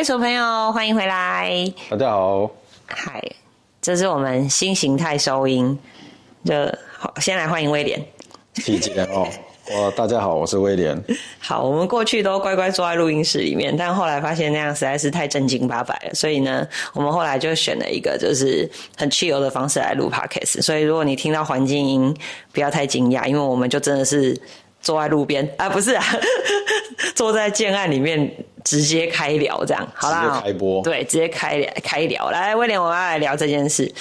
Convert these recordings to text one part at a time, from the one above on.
位所有朋友，欢迎回来。大家好，嗨，这是我们新形态收音。就好，先来欢迎威廉。体检哦，哇，大家好，我是威廉。好，我们过去都乖乖坐在录音室里面，但后来发现那样实在是太正经八百了，所以呢，我们后来就选了一个就是很 chill 的方式来录 podcast。所以如果你听到环境音，不要太惊讶，因为我们就真的是坐在路边啊，不是啊，坐在建案里面直接开聊这样。好啦，直接开播对，直接开开聊。来，威廉，我们要来聊这件事，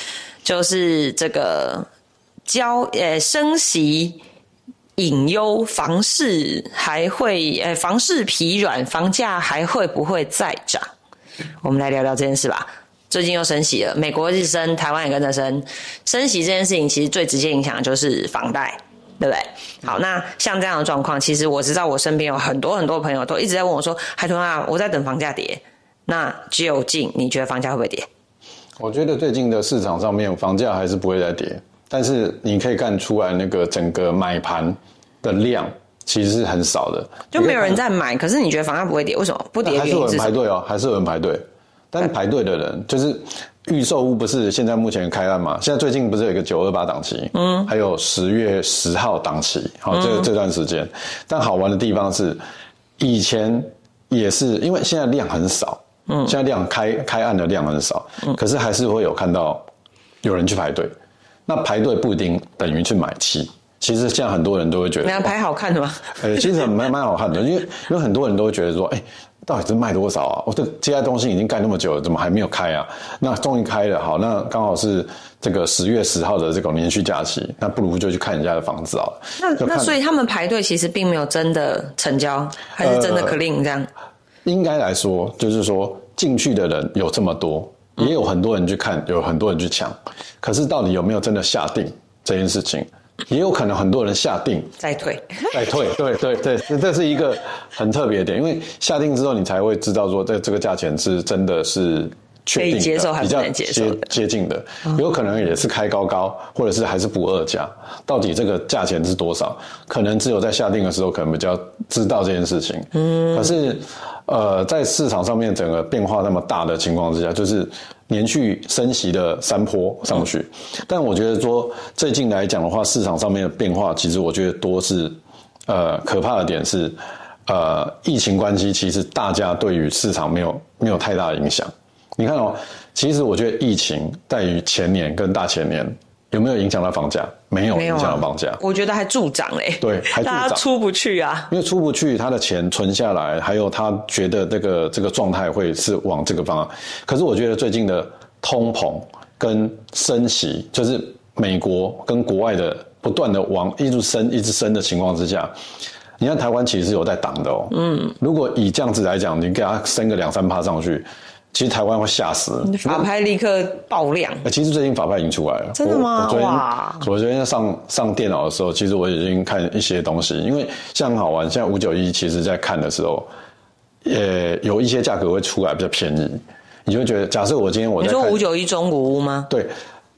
就是这个交呃升息。隐忧，房市还会呃，房市疲软，房价还会不会再涨？我们来聊聊这件事吧。最近又升息了，美国日升，台湾也跟着升。升息这件事情，其实最直接影响的就是房贷，对不对？好，那像这样的状况，其实我知道我身边有很多很多朋友都一直在问我说：“海豚啊，我在等房价跌。”那究竟你觉得房价会不会跌？我觉得最近的市场上面，房价还是不会再跌。但是你可以看出来，那个整个买盘的量其实是很少的，就没有人在买。可是你觉得房价不会跌？为什么不跌？还是有人排队哦，还是有人排队。但排队的人就是预售屋，不是现在目前开案嘛？现在最近不是有一个九二八档期，嗯，还有十月十号档期，好，这这段时间。但好玩的地方是，以前也是因为现在量很少，嗯，现在量开开案的量很少，嗯，可是还是会有看到有人去排队。那排队不一定等于去买气，其实现在很多人都会觉得，那排好看的吗？呃，其实蛮蛮好看的，因为因为很多人都会觉得说，哎，到底是卖多少啊？我这这家东西已经盖那么久了，怎么还没有开啊？那终于开了，好，那刚好是这个十月十号的这个连续假期，那不如就去看人家的房子啊。那那所以他们排队其实并没有真的成交，还是真的 clean 这样？应该来说，就是说进去的人有这么多。也有很多人去看，有很多人去抢，可是到底有没有真的下定这件事情？也有可能很多人下定。再退，再退，对对对，这是一个很特别的点，因为下定之后你才会知道说，这这个价钱是真的是确定的，比较接接近的，有可能也是开高高，或者是还是不二价，到底这个价钱是多少？可能只有在下定的时候，可能比较知道这件事情。嗯，可是。呃，在市场上面整个变化那么大的情况之下，就是连续升息的山坡上去。但我觉得说最近来讲的话，市场上面的变化，其实我觉得多是呃可怕的点是，呃疫情关系，其实大家对于市场没有没有太大的影响。你看哦，其实我觉得疫情在于前年跟大前年。有没有影响到房价？没有影响到房价，我觉得还助长嘞。对，还助长，出不去啊。因为出不去，他的钱存下来，还有他觉得这个这个状态会是往这个方向。可是我觉得最近的通膨跟升息，就是美国跟国外的不断的往一直升一直升的情况之下，你看台湾其实是有在挡的哦。嗯，如果以这样子来讲，你给他升个两三趴上去。其实台湾会吓死，法拍立刻爆量。其实最近法拍已经出来了，真的吗？我昨天我昨天上上电脑的时候，其实我已经看一些东西，因为像好玩，现在五九一其实在看的时候，呃，有一些价格会出来比较便宜，你就觉得，假设我今天我你说五九一中古屋吗？对，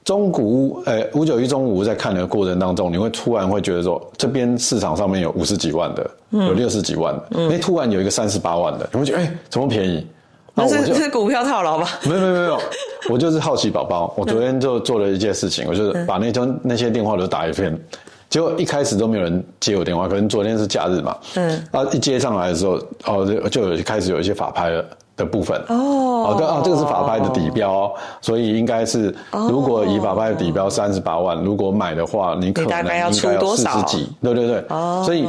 中古屋，呃，五九一中古屋在看的过程当中，你会突然会觉得说，这边市场上面有五十几万的，有六十几万的，哎，突然有一个三十八万的，你会觉得，哎，怎么便宜？那是是股票套牢吧？没有没有没有，我就是好奇宝宝。我昨天就做了一件事情，我就是把那张那些电话都打一遍，结果一开始都没有人接我电话，可能昨天是假日嘛。嗯。啊，一接上来的时候，哦，就就有开始有一些法拍的的部分。哦。哦，啊，这个是法拍的底标，所以应该是如果以法拍的底标三十八万，如果买的话，你可能应该要四十几。对对对。哦。所以。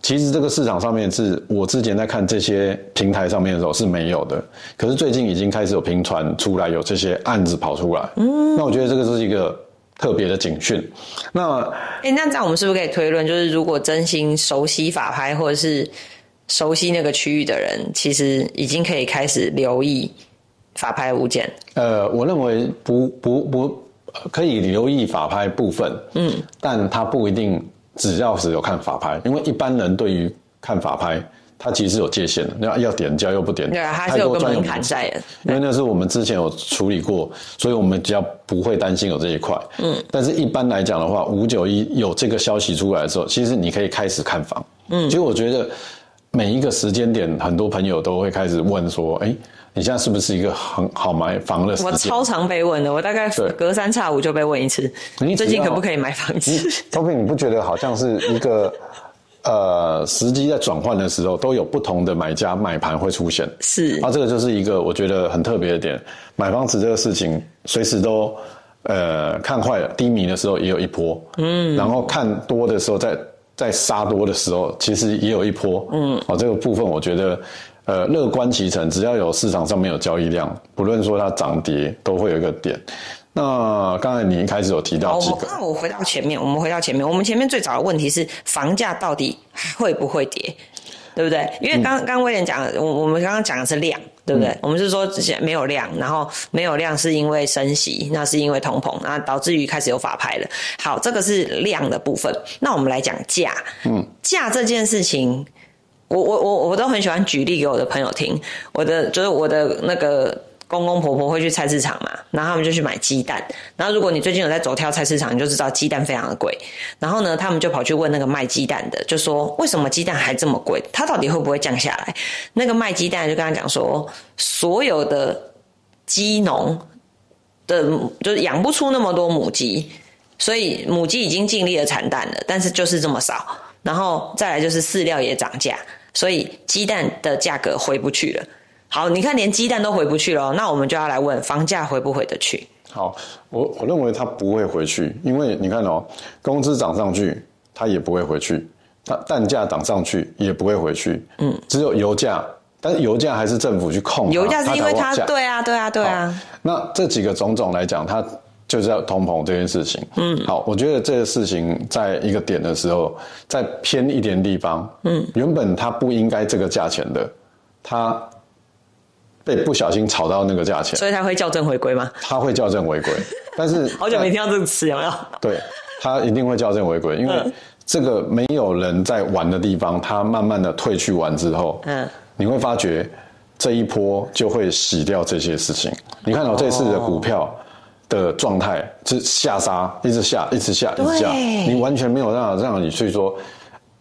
其实这个市场上面是我之前在看这些平台上面的时候是没有的，可是最近已经开始有频传出来，有这些案子跑出来。嗯，那我觉得这个是一个特别的警讯。那，哎，那这样我们是不是可以推论，就是如果真心熟悉法拍或者是熟悉那个区域的人，其实已经可以开始留意法拍物件？呃，我认为不不不，可以留意法拍部分，嗯，但它不一定。只要是有看法拍，因为一般人对于看法拍，他其实是有界限的，要要点交又不点，对啊，还是有个门槛在的。因为那是我们之前有处理过，所以我们比较不会担心有这一块。嗯，但是一般来讲的话，五九一有这个消息出来的时候，其实你可以开始看房。嗯，其实我觉得每一个时间点，很多朋友都会开始问说，哎。你现在是不是一个很好买房的时间？我超常被问的，我大概隔三差五就被问一次。你最近可不可以买房子？Toby，你不觉得好像是一个 呃时机在转换的时候，都有不同的买家买盘会出现？是啊，这个就是一个我觉得很特别的点。买房子这个事情，随时都呃看坏了，低迷的时候也有一波，嗯，然后看多的时候，在在杀多的时候，其实也有一波，嗯，哦，这个部分我觉得。呃，乐观其成，只要有市场上面有交易量，不论说它涨跌，都会有一个点。那刚才你一开始有提到好，几个，我那我回到前面，我们回到前面，我们前面最早的问题是房价到底会不会跌，对不对？因为刚刚刚威廉讲的，我我们刚刚讲的是量，对不对？我们是说之前没有量，然后没有量是因为升息，那是因为通膨，那导致于开始有法拍了。好，这个是量的部分。那我们来讲价，嗯，价这件事情。我我我我都很喜欢举例给我的朋友听，我的就是我的那个公公婆婆会去菜市场嘛，然后他们就去买鸡蛋。然后如果你最近有在走跳菜市场，你就知道鸡蛋非常的贵。然后呢，他们就跑去问那个卖鸡蛋的，就说为什么鸡蛋还这么贵？它到底会不会降下来？那个卖鸡蛋就跟他讲说，所有的鸡农的就是养不出那么多母鸡，所以母鸡已经尽力的产蛋了，但是就是这么少。然后再来就是饲料也涨价，所以鸡蛋的价格回不去了。好，你看连鸡蛋都回不去了，那我们就要来问房价回不回得去？好，我我认为它不会回去，因为你看哦，工资涨上去，它也不会回去；它蛋价涨上去也不会回去。嗯，只有油价，但是油价还是政府去控，油价是因为它对啊对啊对啊，那这几个种种来讲，它就是要通膨这件事情。嗯，好，我觉得这个事情在一个点的时候，在偏一点地方，嗯，原本它不应该这个价钱的，它被不小心炒到那个价钱，所以它会校正回归吗？它会校正回归。但是好久没听到这个词，有没有？对，它一定会校正回归，因为嗯这个没有人在玩的地方，它慢慢的退去玩之后，嗯，你会发觉这一波就会洗掉这些事情。你看到、这次的股票的状态是下杀，一直下，一直下，一直下，你完全没有让让你去说，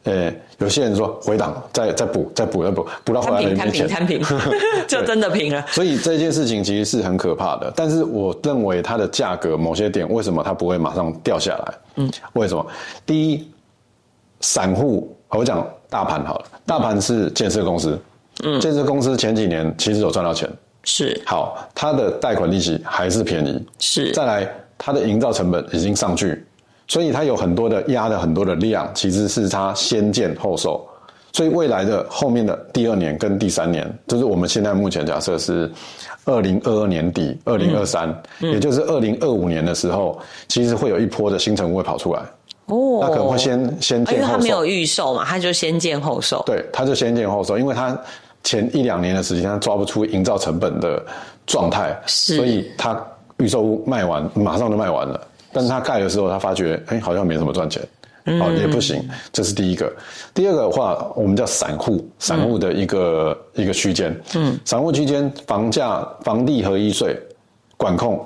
呃，有些人说回档，再再补，再补，再补，补到回摊平摊来没没钱，平摊平，就真的平了。所以这件事情其实是很可怕的，但是我认为它的价格某些点为什么它不会马上掉下来？嗯，为什么？第一，散户，我讲大盘好了，大盘是建设公司，嗯，建设公司前几年其实有赚到钱，是。好，它的贷款利息还是便宜，是，再来它的营造成本已经上去，所以它有很多的压的很多的量，其实是它先建后售，所以未来的后面的第二年跟第三年，就是我们现在目前假设是二零二二年底、二零二三，也就是二零二五年的时候，其实会有一波的新成屋会跑出来，哦。那可能会先先因建后售为他没有，预售嘛，他就先建后售。对，他就先建后售，因为它前一两年的时间他抓不出营造成本的状态，所以他预售屋卖完马上就卖完了，但是它盖的时候，他发觉哎好像没什么赚钱。哦，也不行，这是第一个。第二个的话，我们叫散户，散户的一个、一个区间。嗯，散户区间房价、房地合一税管控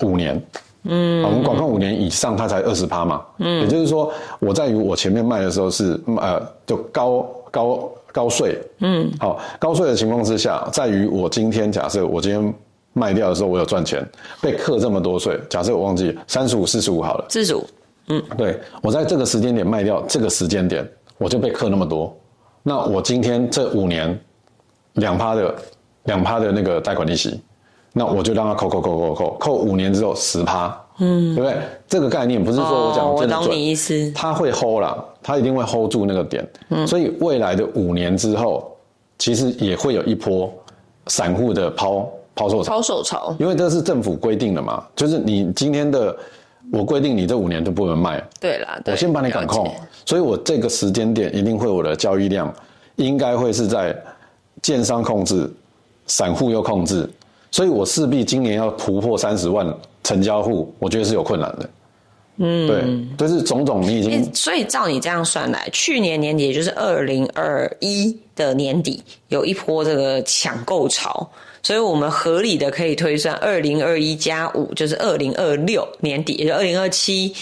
五年。嗯，我们管控五年以上，它才二十趴嘛。嗯，也就是说，我在于我前面卖的时候是呃，就高高高税。嗯，好，高税的情况之下，在于我今天假设我今天卖掉的时候，我有赚钱，被课这么多税。假设我忘记三十五、四十五好了。自主对我在这个时间点卖掉，这个时间点我就被课那么多，那我今天这五年两趴的两趴的那个贷款利息，那我就让他扣扣扣扣扣扣五年之后十趴，嗯，对不对？这个概念不是说我讲哦我懂真的准，你意思。他会 hold 啦，他一定会 hold 住那个点，嗯所以未来的五年之后，其实也会有一波散户的抛抛售潮。抛售潮，因为这是政府规定的嘛，就是你今天的我规定你这五年都不能卖，对啦，对我先把你管控，所以我这个时间点一定会我的交易量应该会是在建商控制，散户又控制，所以我势必今年要突破三十万成交户，我觉得是有困难的。嗯，对，就是种种你已经所以照你这样算来，去年年底也就是二零二一的年底，有一波这个抢购潮，所以我们合理的可以推算，二零二一加五就是二零二六年底，也就二零二七，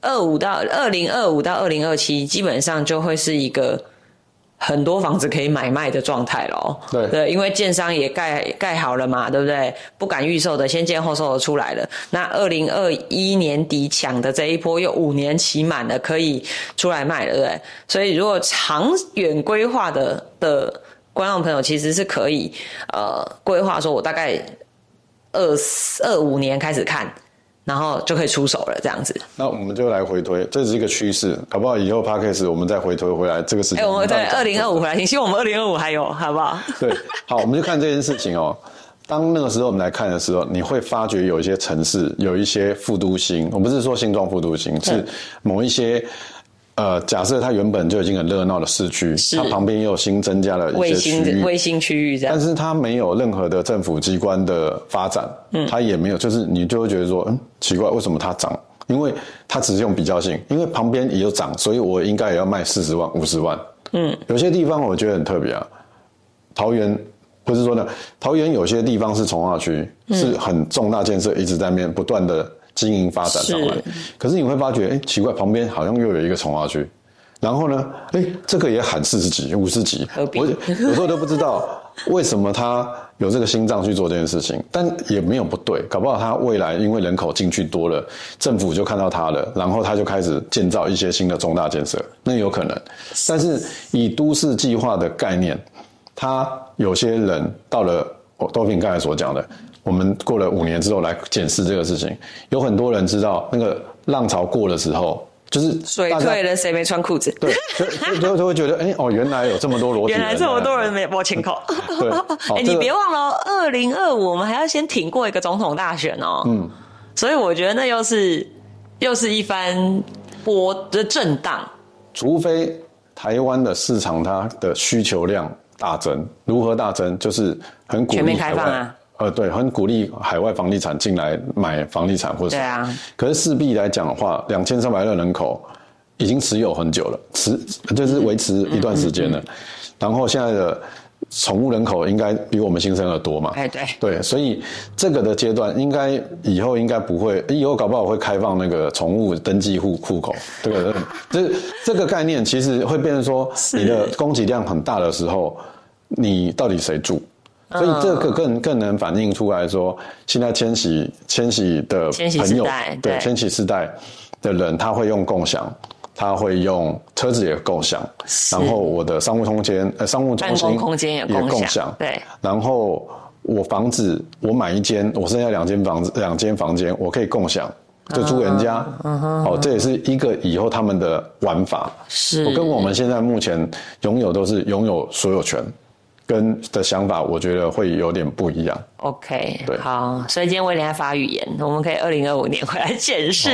二五到二零二五到二零二七，基本上就会是一个很多房子可以买卖的状态咯。对对，因为建商也盖盖好了嘛，对不对？不敢预售的，先建后售的出来了。那二零二一年底抢的这一波又五年期满了，可以出来卖了，对不对？所以如果长远规划的的观众朋友，其实是可以呃规划说，我大概二四二五年开始看。然后就可以出手了，这样子。那我们就来回推，这是一个趋势，好不好以后 p a c k a g e 我们再回推回来这个事情。哎，我们对二零二五回来，希望我们二零二五还有，好不好？对，好，我们就看这件事情哦。当那个时候我们来看的时候，你会发觉有一些城市有一些复都心，我不是说新装复都心，是某一些。呃，假设它原本就已经很热闹的市区，它旁边又新增加了一些区域，卫星区域这样，但是它没有任何的政府机关的发展，嗯，它也没有，就是你就会觉得说，嗯，奇怪，为什么它涨？因为它只是用比较性，因为旁边也有涨，所以我应该也要卖四十万、五十万，嗯，有些地方我觉得很特别啊，桃园不是说呢，桃园有些地方是从化区，是很重大建设一直在面不断的。经营发展上来，可是你会发觉，哎，奇怪，旁边好像又有一个从化区，然后呢，哎，这个也喊四十几、五十几，我有时候都不知道为什么他有这个心脏去做这件事情，但也没有不对，搞不好他未来因为人口进去多了，政府就看到他了，然后他就开始建造一些新的重大建设，那有可能。但是以都市计划的概念，他有些人到了，都比你刚才所讲的。我们过了五年之后来检视这个事情，有很多人知道那个浪潮过的时候，就是水退了，谁没穿裤子？对，就就就会觉得，哎哦，原来有这么多裸体，原来这么多人没摸清口。对，哎，你别忘了，二零二五我们还要先挺过一个总统大选哦。嗯，所以我觉得那又是又是一番波的震荡。除非台湾的市场它的需求量大增，如何大增？就是很全面开放啊。呃，对，很鼓励海外房地产进来买房地产，或者对啊。可是势必来讲的话，两千三百万人口已经持有很久了，持就是维持一段时间了。然后现在的宠物人口应该比我们新生儿多嘛？哎，对，对，所以这个的阶段应该以后应该不会，以后搞不好会开放那个宠物登记户户口，这个这这个概念其实会变成说，你的供给量很大的时候，你到底谁住？所以这个更更能反映出来说，现在千禧千禧的朋友，对千禧世代的人，他会用共享，他会用车子也共享，然后我的商务空间呃商务中心空间也共享，对，然后我房子我买一间，我剩下两间房子两间房间，我可以共享，就租人家，哦，这也是一个以后他们的玩法，是。我跟我们现在目前拥有都是拥有所有权。跟的想法，我觉得会有点不一样。OK，对，好，所以今天威廉在发语言，我们可以二零二五年回来检视。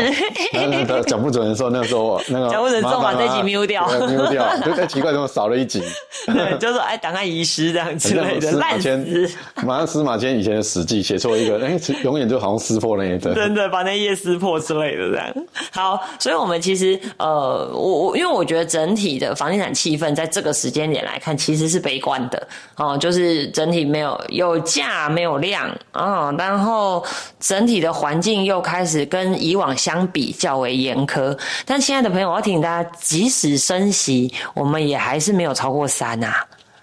那个讲不准的时候，那时候那个 讲不准，就把这集 mute 掉，mute 掉，就太奇怪，怎么少了一集？对，就说哎，档案遗失这样之类的，烂死。马上司马迁以前的史记写错一个，哎，永远就好像撕破那一阵，真的把那页撕破之类的这样。好，所以我们其实呃，我我因为我觉得整体的房地产气氛在这个时间点来看，其实是悲观的哦，就是整体没有有价没有。量啊，然后整体的环境又开始跟以往相比较为严苛。但亲爱的朋友，我要提醒大家，即使升息，我们也还是没有超过三呐，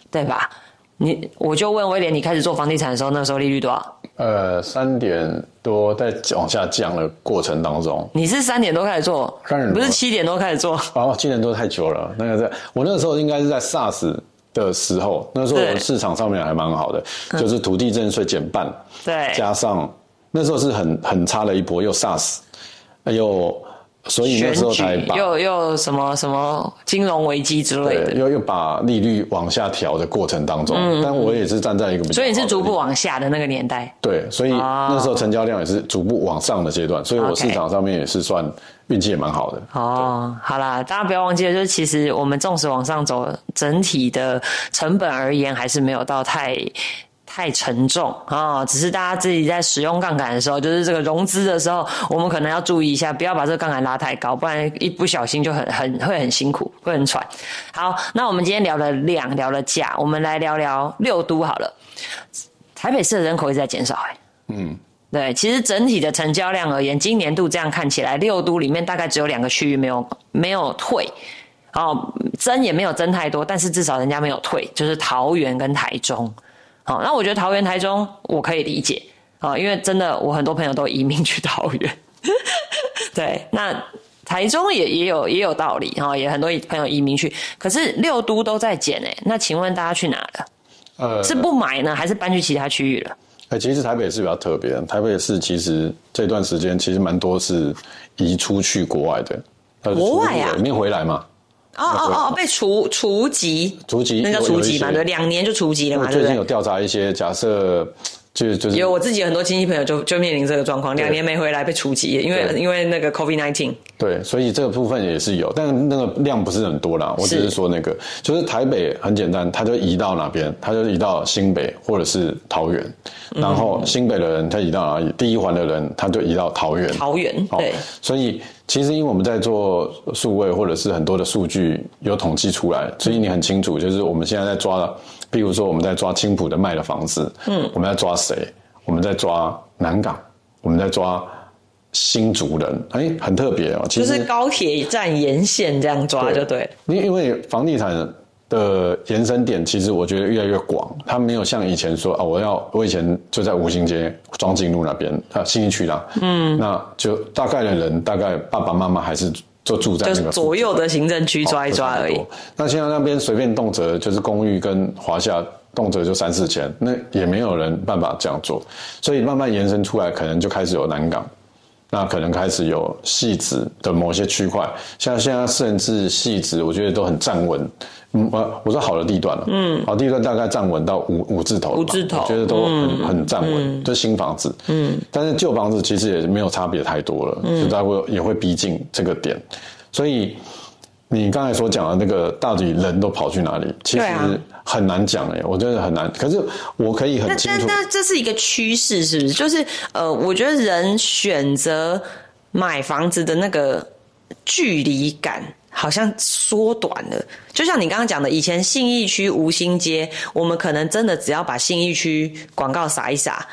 对吧？你我就问威廉，你开始做房地产的时候，那时候利率多少？呃，三点多，在往下降的过程当中。你是三点多开始做，不是七点多开始做？哦，七点多太久了。那个在我那个时候应该是在 SARS。的时候，那时候市场上面还蛮好的，就是土地增税减半，对，加上那时候是很很差的一波，又 SARS，又所以那时候才又又什么什么金融危机之类的，又又把利率往下调的过程当中，但我也是站在一个，所以你是逐步往下的那个年代，对，所以那时候成交量也是逐步往上的阶段，所以我市场上面也是算。运气也蛮好的。哦。好啦，大家不要忘记了，就是其实我们纵使往上走，整体的成本而言还是没有到太太沉重啊。只是大家自己在使用杠杆的时候，就是这个融资的时候，我们可能要注意一下，不要把这个杠杆拉太高，不然一不小心就很很会很辛苦，会很喘。好，那我们今天聊了量，聊了价，我们来聊聊六都好了。台北市的人口一直在减少，哎，嗯。对，其实整体的成交量而言，今年度这样看起来，六都里面大概只有两个区域没有没有退，哦增也没有增太多，但是至少人家没有退，就是桃园跟台中。好，那我觉得桃园、台中我可以理解啊，因为真的我很多朋友都移民去桃园。对，那台中也也有也有道理哈，也很多朋友移民去，可是六都都在减哎，那请问大家去哪了？呃，是不买呢，还是搬去其他区域了？哎，其实台北市比较特别，台北市其实这段时间其实蛮多是移出去国外的，国外啊，没回来嘛？哦哦哦，被除除籍，除籍那叫除籍嘛？对，两年就除籍了嘛？最近有调查一些，假设。就就是有我自己很多亲戚朋友就就面临这个状况，两年没回来被除籍，因为因为那个 COVID nineteen。对，所以这个部分也是有，但那个量不是很多啦。我只是说那个，就是台北很简单，他就移到哪边，他就移到新北或者是桃园，然后新北的人他移到哪里，第一环的人他就移到桃园。桃园，对。所以其实因为我们在做数位或者是很多的数据有统计出来，所以你很清楚，就是我们现在在抓了。比如说，我们在抓青浦的卖的房子，嗯，我们在抓谁？我们在抓南港，我们在抓新竹人，哎，很特别哦。就是高铁站沿线这样抓就对。因因为房地产的延伸点，其实我觉得越来越广，它没有像以前说啊，我要我以前就在五星街庄敬路那边啊，新一区啦，嗯，那就大概的人，大概爸爸妈妈还是。就住在那个左右的行政区抓一抓而已。那现在那边随便动辄就是公寓跟华夏动辄就三四千，那也没有人办法这样做，所以慢慢延伸出来，可能就开始有南港，那可能开始有细子的某些区块，像现在甚至细子，我觉得都很站稳。嗯，我我说好的地段了，嗯，好地段大概站稳到五五字头，五字头，觉得都很很站稳，就新房子，嗯，但是旧房子其实也没有差别太多了，嗯，就大概也会逼近这个点，所以你刚才所讲的那个到底人都跑去哪里，其实很难讲哎，我觉得很难，可是我可以很清楚，那这是一个趋势，是不是？就是呃，我觉得人选择买房子的那个距离感。好像缩短了，就像你刚刚讲的，以前信义区吴兴街，我们可能真的只要把信义区广告撒一撒，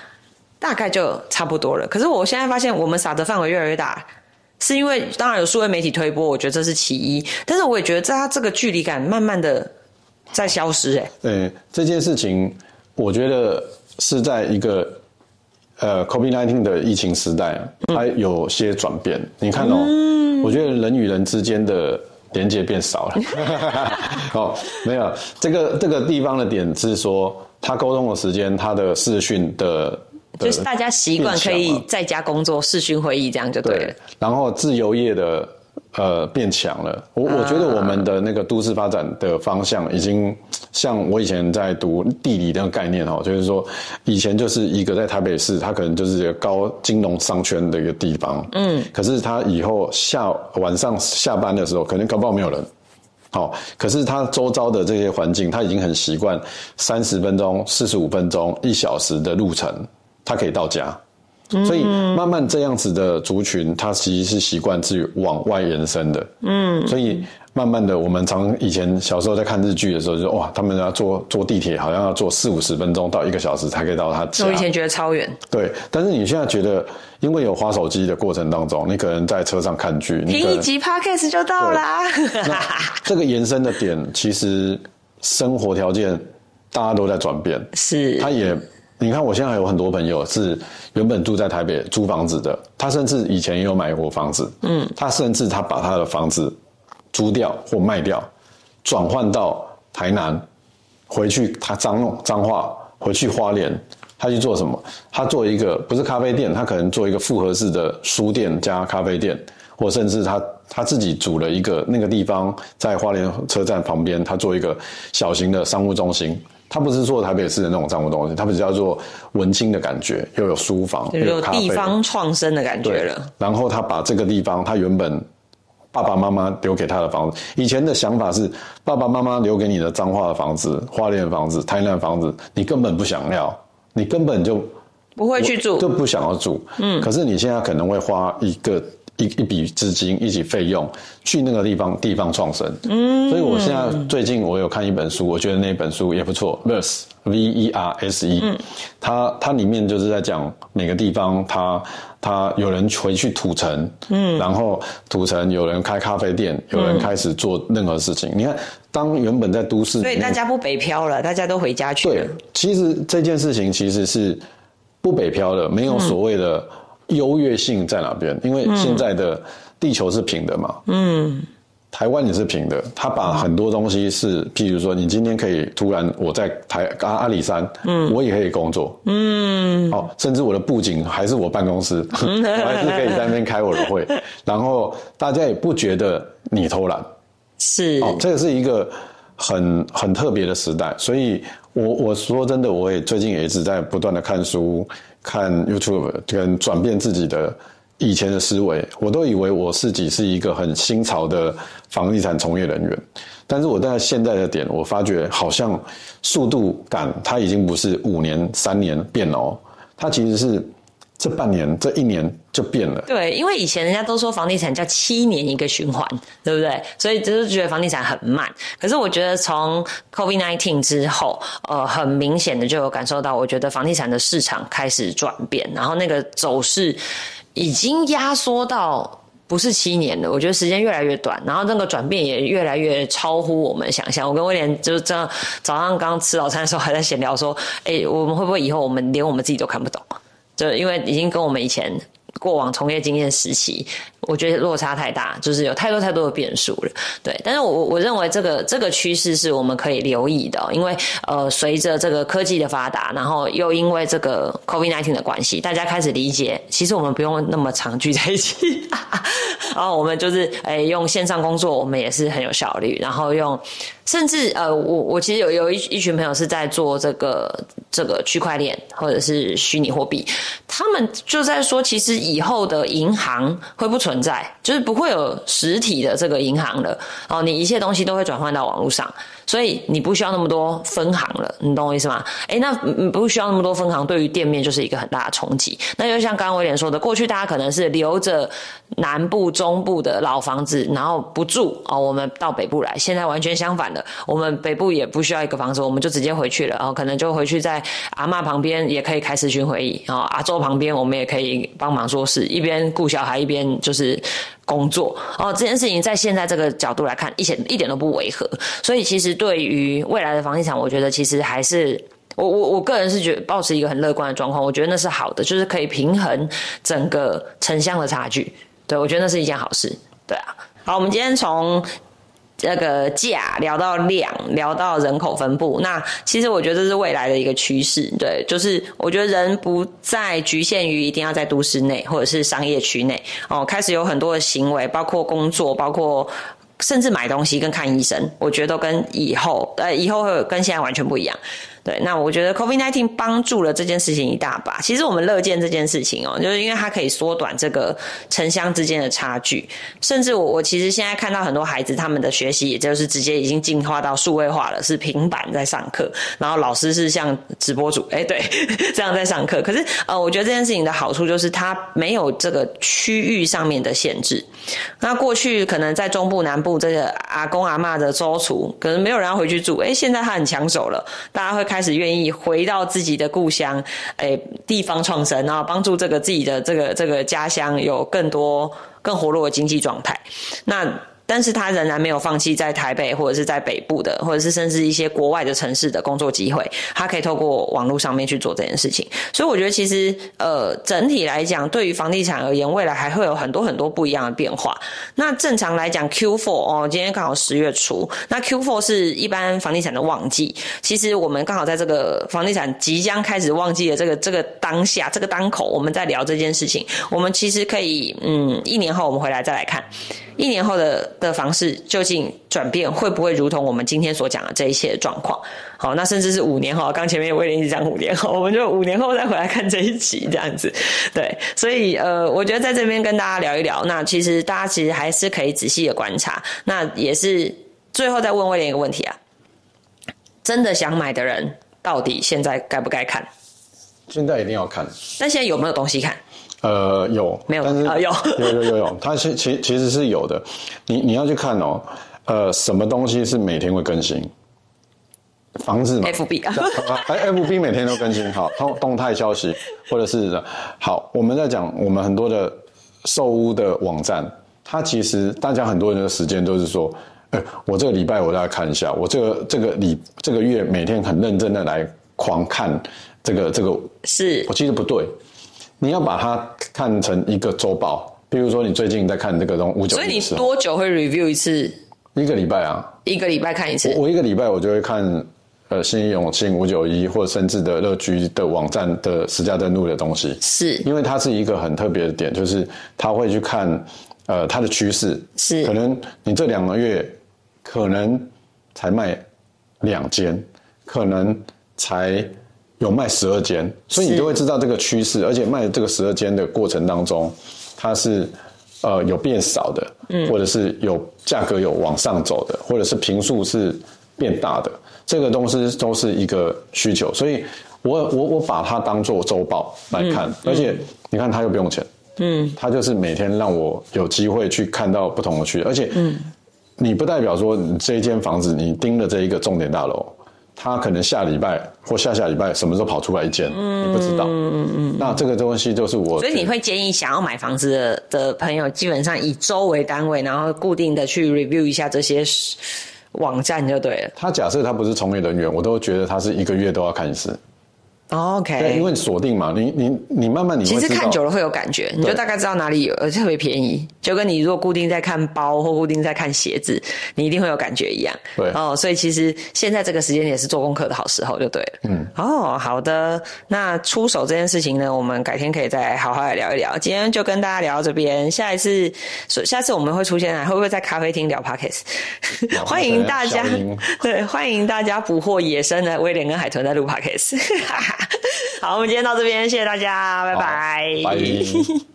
大概就差不多了。可是我现在发现，我们撒的范围越来越大，是因为当然有数位媒体推波，我觉得这是其一，但是我也觉得它这个距离感慢慢的在消失。哎，对这件事情，我觉得是在一个呃 COVID-19 的疫情时代，它有些转变。你看哦，我觉得人与人之间的。连接变少了，哦，没有这个这个地方的点是说，他沟通的时间，他的视讯的，就是大家习惯可以在家工作，视讯会议这样就对了。然后自由业的。呃，变强了。我我觉得我们的那个都市发展的方向，已经像我以前在读地理那个概念哦，就是说，以前就是一个在台北市，它可能就是一个高金融商圈的一个地方。嗯。可是它以后下晚上下班的时候，可能搞不好没有人。好，可是它周遭的这些环境，他已经很习惯三十分钟、四十五分钟、一小时的路程，他可以到家。所以慢慢这样子的族群，它其实是习惯于往外延伸的。嗯，所以慢慢的，我们常以前小时候在看日剧的时候，就哇，他们要坐坐地铁，好像要坐四五十分钟到一个小时才可以到他家。我以前觉得超远。对，但是你现在觉得，因为有滑手机的过程当中，你可能在车上看剧，听一集 podcast 就到啦。这个延伸的点，其实生活条件大家都在转变，是，他也。你看，我现在有很多朋友是原本住在台北租房子的，他甚至以前也有买过房子，嗯，他甚至他把他的房子租掉或卖掉，转换到台南，回去他脏脏话，回去花莲，他去做什么？他做一个不是咖啡店，他可能做一个复合式的书店加咖啡店，或甚至他他自己组了一个那个地方在花莲车站旁边，他做一个小型的商务中心。他不是做台北市的那种账务东西，他比较做文青的感觉，又有书房，又有地方创生的感觉了。然后他把这个地方，他原本爸爸妈妈留给他的房子，以前的想法是爸爸妈妈留给你的脏话的房子、花莲房子、台南房子，你根本不想要，你根本就不会去住，就不想要住。嗯，可是你现在可能会花一个一一笔资金、一笔费用去那个地方地方创生。嗯，所以我现在最近我有看一本书，我觉得那本书也不错，Verse V E R S E，嗯它它里面就是在讲每个地方，它它有人回去土城，嗯，然后土城有人开咖啡店，有人开始做任何事情。你看，当原本在都市，所以大家不北漂了，大家都回家去了。对，其实这件事情其实是不北漂的，没有所谓的。优越性在哪边？因为现在的地球是平的嘛，嗯，台湾也是平的。他把很多东西是，譬如说，你今天可以突然我在台阿阿里山，嗯，我也可以工作，嗯，哦，甚至我的布景还是我办公室，我还是可以在那边开我的会，然后大家也不觉得你偷懒，是，哦，这个是一个很很特别的时代。所以，我我说真的，我也最近也一直在不断的看书。看 YouTube 跟转变自己的以前的思维，我都以为我自己是一个很新潮的房地产从业人员，但是我在现在的点，我发觉好像速度感它已经不是五年、三年变了哦，它其实是。这半年、这一年就变了。对，因为以前人家都说房地产叫七年一个循环，对不对？所以就是觉得房地产很慢。可是我觉得从 COVID nineteen 之后，呃，很明显的就有感受到，我觉得房地产的市场开始转变，然后那个走势已经压缩到不是七年了。我觉得时间越来越短，然后那个转变也越来越超乎我们想象。我跟威廉就是这样，早上刚吃早餐的时候还在闲聊说：“哎，我们会不会以后我们连我们自己都看不懂？”就因为已经跟我们以前过往从业经验时期。我觉得落差太大，就是有太多太多的变数了。对，但是我我认为这个这个趋势是我们可以留意的，因为呃，随着这个科技的发达，然后又因为这个 COVID nineteen 的关系，大家开始理解，其实我们不用那么长聚在一起，然后我们就是哎用线上工作，我们也是很有效率。然后用甚至呃，我我其实有有一一群朋友是在做这个这个区块链或者是虚拟货币，他们就在说，其实以后的银行会不存。在就是不会有实体的这个银行了哦，你一切东西都会转换到网络上。所以你不需要那么多分行了，你懂我意思吗？哎，那不需要那么多分行，对于店面就是一个很大的冲击。那就像刚刚威廉说的，过去大家可能是留着南部、中部的老房子，然后不住哦，我们到北部来。现在完全相反的，我们北部也不需要一个房子，我们就直接回去了，然后可能就回去在阿妈旁边也可以开视讯会议，哦阿周旁边我们也可以帮忙做事，一边顾小孩一边就是。工作哦，这件事情在现在这个角度来看，一点一点都不违和。所以其实对于未来的房地产，我觉得其实还是我我我个人是觉得保持一个很乐观的状况。我觉得那是好的，就是可以平衡整个城乡的差距。对我觉得那是一件好事。对啊，好，我们今天从。那个价聊到量，聊到人口分布，那其实我觉得这是未来的一个趋势。对，就是我觉得人不再局限于一定要在都市内或者是商业区内哦，开始有很多的行为，包括工作，包括甚至买东西跟看医生，我觉得都跟以后呃以后会跟现在完全不一样。对，那我觉得 COVID-19 帮助了这件事情一大把。其实我们乐见这件事情哦，就是因为它可以缩短这个城乡之间的差距。甚至我我其实现在看到很多孩子他们的学习，也就是直接已经进化到数位化了，是平板在上课，然后老师是像直播主，哎，对，这样在上课。可是呃，我觉得这件事情的好处就是它没有这个区域上面的限制。那过去可能在中部、南部这个阿公阿妈的周厨，可能没有人要回去住，哎，现在他很抢手了，大家会看。开始愿意回到自己的故乡，诶，地方创生，然后帮助这个自己的这个这个家乡有更多更活络的经济状态。那。但是他仍然没有放弃在台北或者是在北部的，或者是甚至一些国外的城市的工作机会，他可以透过网络上面去做这件事情。所以我觉得其实呃整体来讲，对于房地产而言，未来还会有很多很多不一样的变化。那正常来讲，Q4 哦，今天刚好十月初，那 Q4 是一般房地产的旺季。其实我们刚好在这个房地产即将开始旺季的这个这个当下这个当口，我们在聊这件事情。我们其实可以嗯，一年后我们回来再来看。一年后的的房市究竟转变会不会如同我们今天所讲的这一切状况？好，那甚至是五年后，刚前面威廉一直讲五年后，我们就五年后再回来看这一集这样子。对，所以呃，我觉得在这边跟大家聊一聊，那其实大家其实还是可以仔细的观察。那也是最后再问威廉一个问题啊：真的想买的人，到底现在该不该看？现在一定要看。那现在有没有东西看？呃，有没有但是啊 有。有有有有，它其其其实是有的。你你要去看哦，呃，什么东西是每天会更新？房子嘛。FB 啊 哎，FB 每天都更新，好动动态消息，或者是好，我们在讲我们很多的售屋的网站，它其实大家很多人的时间都是说，哎，我这个礼拜我来看一下，我这个这个礼这个月每天很认真的来狂看这个这个，是。我其实不对，你要把它看成一个周报，比如说你最近在看这个东五九，所以你多久会 review 一次？一个礼拜啊，一个礼拜看一次。我我一个礼拜我就会看。呃，新永庆五九一，或者甚至的乐居的网站的实价登录的东西，是因为它是一个很特别的点，就是他会去看呃它的趋势，是可能你这两个月可能才卖两间，可能才有卖十二间，所以你就会知道这个趋势，而且卖这个十二间的过程当中，它是呃有变少的，嗯，或者是有价格有往上走的，或者是平数是变大的。这个东西都是一个需求，所以我我我把它当做周报来看，而且你看它又不用钱，嗯，它就是每天让我有机会去看到不同的区，而且，嗯，你不代表说你这一间房子你盯了这一个重点大楼，它可能下礼拜或下下礼拜什么时候跑出来一间，你不知道，嗯嗯嗯，那这个东西就是我，所以你会建议想要买房子的的朋友，基本上以周为单位，然后固定的去 review 一下这些。网站就对了。他假设他不是从业人员，我都觉得他是一个月都要看一次。OK，对，因为锁定嘛，你你你慢慢你其实看久了会有感觉，你就大概知道哪里有特别便宜，就跟你如果固定在看包或固定在看鞋子，你一定会有感觉一样。对哦，所以其实现在这个时间也是做功课的好时候，就对了。嗯，哦，好的，那出手这件事情呢，我们改天可以再好好来聊一聊。今天就跟大家聊到这边，下一次，下次我们会出现会不会在咖啡厅聊 Pockets？欢迎大家，对，欢迎大家捕获野生的威廉跟海豚在录 Pockets。好，我们今天到这边，谢谢大家，拜拜。